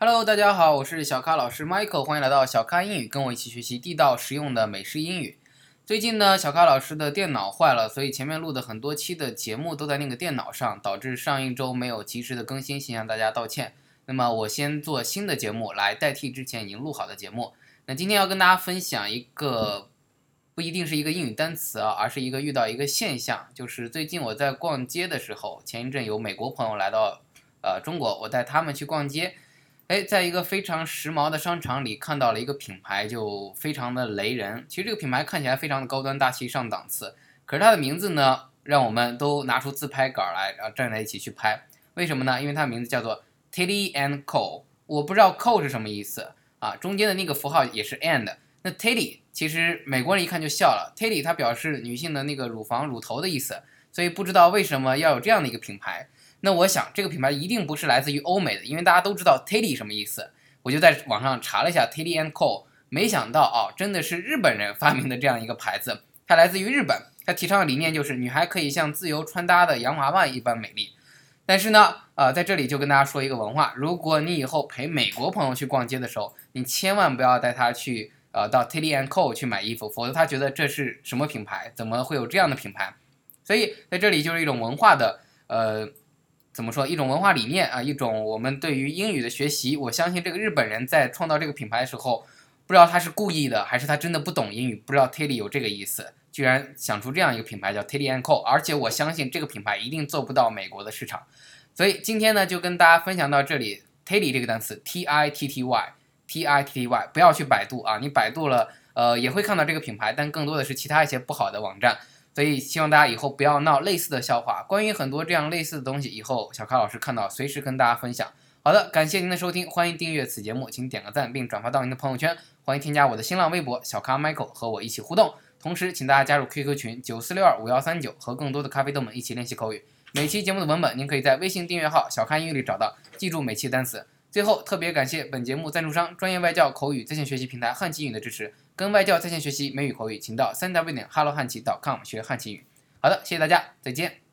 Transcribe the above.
Hello，大家好，我是小咖老师 Michael，欢迎来到小咖英语，跟我一起学习地道实用的美式英语。最近呢，小咖老师的电脑坏了，所以前面录的很多期的节目都在那个电脑上，导致上一周没有及时的更新，先向大家道歉。那么我先做新的节目来代替之前已经录好的节目。那今天要跟大家分享一个不一定是一个英语单词啊，而是一个遇到一个现象，就是最近我在逛街的时候，前一阵有美国朋友来到呃中国，我带他们去逛街，哎，在一个非常时髦的商场里看到了一个品牌，就非常的雷人。其实这个品牌看起来非常的高端大气上档次，可是它的名字呢，让我们都拿出自拍杆来，然后站在一起去拍。为什么呢？因为它的名字叫做。Teddy and Co，我不知道 Co 是什么意思啊，中间的那个符号也是 and。那 Teddy 其实美国人一看就笑了，Teddy 它表示女性的那个乳房、乳头的意思，所以不知道为什么要有这样的一个品牌。那我想这个品牌一定不是来自于欧美的，因为大家都知道 Teddy 什么意思。我就在网上查了一下 Teddy and Co，没想到哦，真的是日本人发明的这样一个牌子，它来自于日本，它提倡的理念就是女孩可以像自由穿搭的洋娃娃一般美丽。但是呢，呃，在这里就跟大家说一个文化：如果你以后陪美国朋友去逛街的时候，你千万不要带他去，呃，到 Teddy and Co 去买衣服，否则他觉得这是什么品牌？怎么会有这样的品牌？所以在这里就是一种文化的，呃，怎么说？一种文化理念啊，一种我们对于英语的学习。我相信这个日本人在创造这个品牌的时候，不知道他是故意的，还是他真的不懂英语，不知道 Teddy 有这个意思，居然想出这样一个品牌叫 Teddy and Co，而且我相信这个品牌一定做不到美国的市场。所以今天呢，就跟大家分享到这里。Titty 这个单词，T I T T Y，T I T T Y，不要去百度啊！你百度了，呃，也会看到这个品牌，但更多的是其他一些不好的网站。所以希望大家以后不要闹类似的笑话。关于很多这样类似的东西，以后小咖老师看到随时跟大家分享。好的，感谢您的收听，欢迎订阅此节目，请点个赞并转发到您的朋友圈。欢迎添加我的新浪微博小咖 Michael 和我一起互动。同时，请大家加入 QQ 群九四六二五幺三九，和更多的咖啡豆们一起练习口语。每期节目的文本，您可以在微信订阅号“小咖英语”里找到。记住每期单词。最后，特别感谢本节目赞助商专业外教口语在线学习平台汉奇语的支持。跟外教在线学习美语口语，请到三 w 点 hello 汉奇 .com 学汉奇语。好的，谢谢大家，再见。